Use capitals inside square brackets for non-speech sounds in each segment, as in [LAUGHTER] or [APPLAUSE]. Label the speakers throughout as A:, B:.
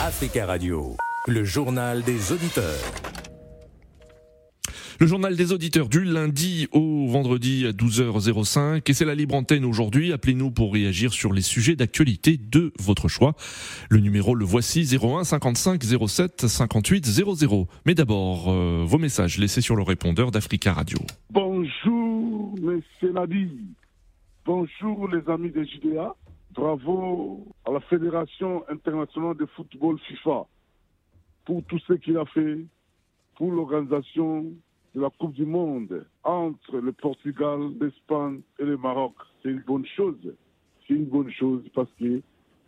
A: Africa Radio, le journal des auditeurs.
B: Le journal des auditeurs du lundi au vendredi à 12h05 et c'est la libre antenne aujourd'hui. Appelez-nous pour réagir sur les sujets d'actualité de votre choix. Le numéro le voici 01 55 07 58 00. Mais d'abord, euh, vos messages laissés sur le répondeur d'Africa Radio.
C: Bonjour, monsieur Nadi. Bonjour, les amis des JDA. Bravo à la Fédération internationale de football FIFA pour tout ce qu'il a fait pour l'organisation de la Coupe du Monde entre le Portugal, l'Espagne et le Maroc. C'est une bonne chose. C'est une bonne chose parce que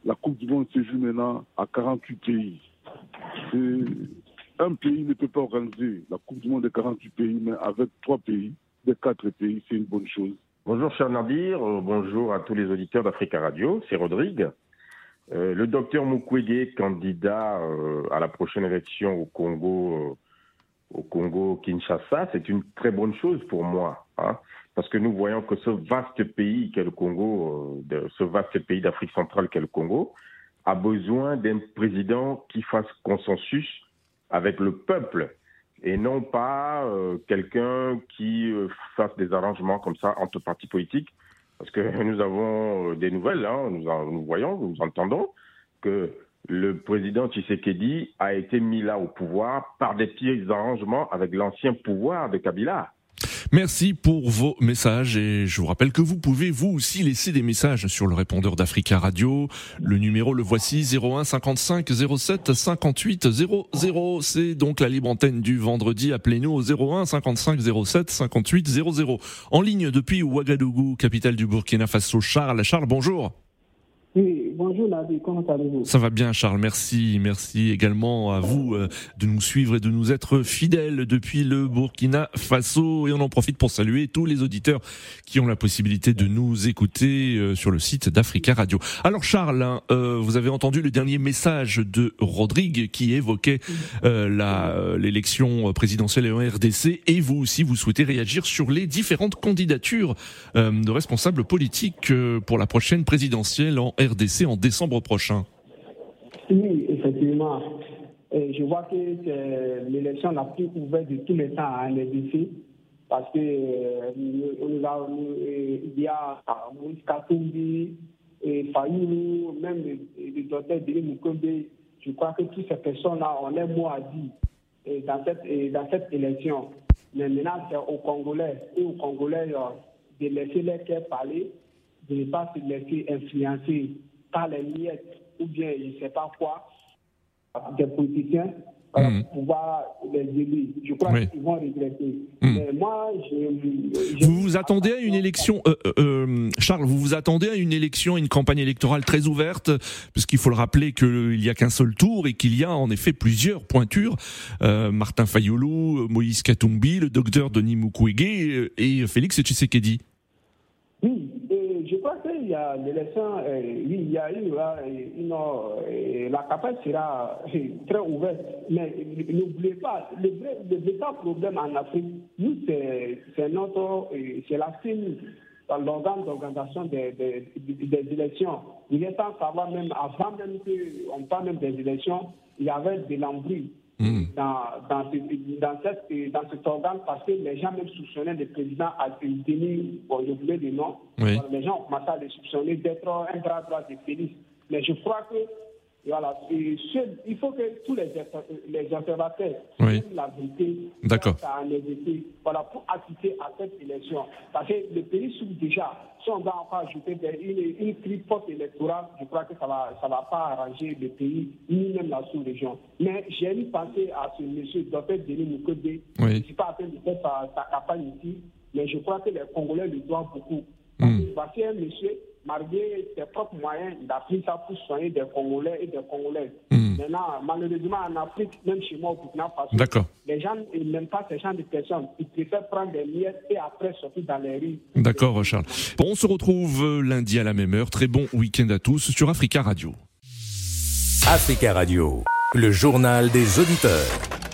C: la Coupe du Monde se joue maintenant à 48 pays. Un pays ne peut pas organiser la Coupe du Monde de 48 pays, mais avec trois pays, de quatre pays, c'est une bonne chose.
D: Bonjour cher Nadir, euh, bonjour à tous les auditeurs d'Africa Radio, c'est Rodrigue. Euh, le docteur Mukwege, candidat euh, à la prochaine élection au Congo, au Congo Kinshasa, c'est une très bonne chose pour moi, hein, parce que nous voyons que ce vaste pays qu'est le Congo, ce vaste pays d'Afrique centrale qu'est le Congo, a besoin d'un président qui fasse consensus avec le peuple et non pas euh, quelqu'un qui euh, fasse des arrangements comme ça entre partis politiques. Parce que [LAUGHS] nous avons euh, des nouvelles, hein, nous, nous, voyons, nous entendons que le président Tshisekedi a été mis là au pouvoir par des petits arrangements avec l'ancien pouvoir de Kabila.
B: Merci pour vos messages et je vous rappelle que vous pouvez vous aussi laisser des messages sur le répondeur d'Africa Radio. Le numéro le voici 01 55 07 58 00. C'est donc la libre antenne du vendredi. Appelez-nous au 01 55 07 58 00. En ligne depuis Ouagadougou, capitale du Burkina Faso. Charles. Charles, bonjour.
E: Bonjour comment allez-vous?
B: Ça va bien Charles, merci. Merci également à vous euh, de nous suivre et de nous être fidèles depuis le Burkina Faso. Et on en profite pour saluer tous les auditeurs qui ont la possibilité de nous écouter euh, sur le site d'Africa Radio. Alors Charles, hein, euh, vous avez entendu le dernier message de Rodrigue qui évoquait l'élection présidentielle en RDC et vous aussi vous souhaitez réagir sur les différentes candidatures de responsables politiques pour la prochaine présidentielle en RDC. RDC en décembre prochain.
E: Oui, effectivement. je vois que l'élection la plus ouverte de tous les temps en RDC parce que euh, il y a Moïse Katumbi, et Fayoulou, même le, docteur Denis Mukwebe. Je crois que toutes ces personnes-là ont un mot à dire dans cette, élection. Mais maintenant, c'est aux Congolais et aux Congolais euh, de laisser les parler de ne pas se laisser influencer par les miettes ou bien je ne sais pas quoi des politiciens mmh. pour pouvoir les aider. Je crois qu'ils vont regretter. Mmh. Mais moi, je,
B: vous vous attendez à une élection, euh, euh, euh, Charles, vous vous attendez à une élection, une campagne électorale très ouverte, puisqu'il faut le rappeler qu'il n'y a qu'un seul tour et qu'il y a en effet plusieurs pointures. Martin Fayoulou, Moïse Katumbi, le docteur Denis Mukwege et Félix Tshisekedi.
E: Qu'il y a l'élection, euh, il y a eu une, euh, la campagne sera très ouverte, mais n'oubliez pas, le, le, véritable problème en Afrique, nous, c'est notre, euh, c'est la CENI, l'organe d'organisation des, des, des, élections. Il est temps de savoir même, avant même qu'on parle même des élections, il y avait de l'embrouille. Hmm. dans, dans, dans, cette, dans cet organe parce que les gens même soupçonnaient le président à Denis, bon, je voulais des noms, les gens ont commencé à les soupçonner d'être un bras droit de Félix. Mais je crois que voilà, il faut que tous les, les observateurs oui. la vérité
B: D'accord.
E: voilà, pour assister à cette élection. Parce que le pays souffre déjà. Si on va encore ajouter une, une crise post-électorale, je crois que ça ne va, ça va pas arranger le pays, ni même la sous-région. Mais j'ai eu pensé à ce monsieur, Dr. Denis Mukwege. Oui. Je ne suis pas en train de faire sa, campagne ici, mais je crois que les Congolais lui doivent beaucoup. Parce que un monsieur malgré ses propres moyens, il a pris ça pour soigner des Congolais et des Congolaises. Hmm. Maintenant, malheureusement, en Afrique, même chez moi au Burkina Faso, les gens n'aiment pas ces gens de personnes. Ils préfèrent prendre des miettes et après sortir dans les rues.
B: D'accord, Charles. Bon, on se retrouve euh, lundi à la même heure. Très bon week-end à tous sur Africa Radio.
A: Africa Radio, le journal des auditeurs.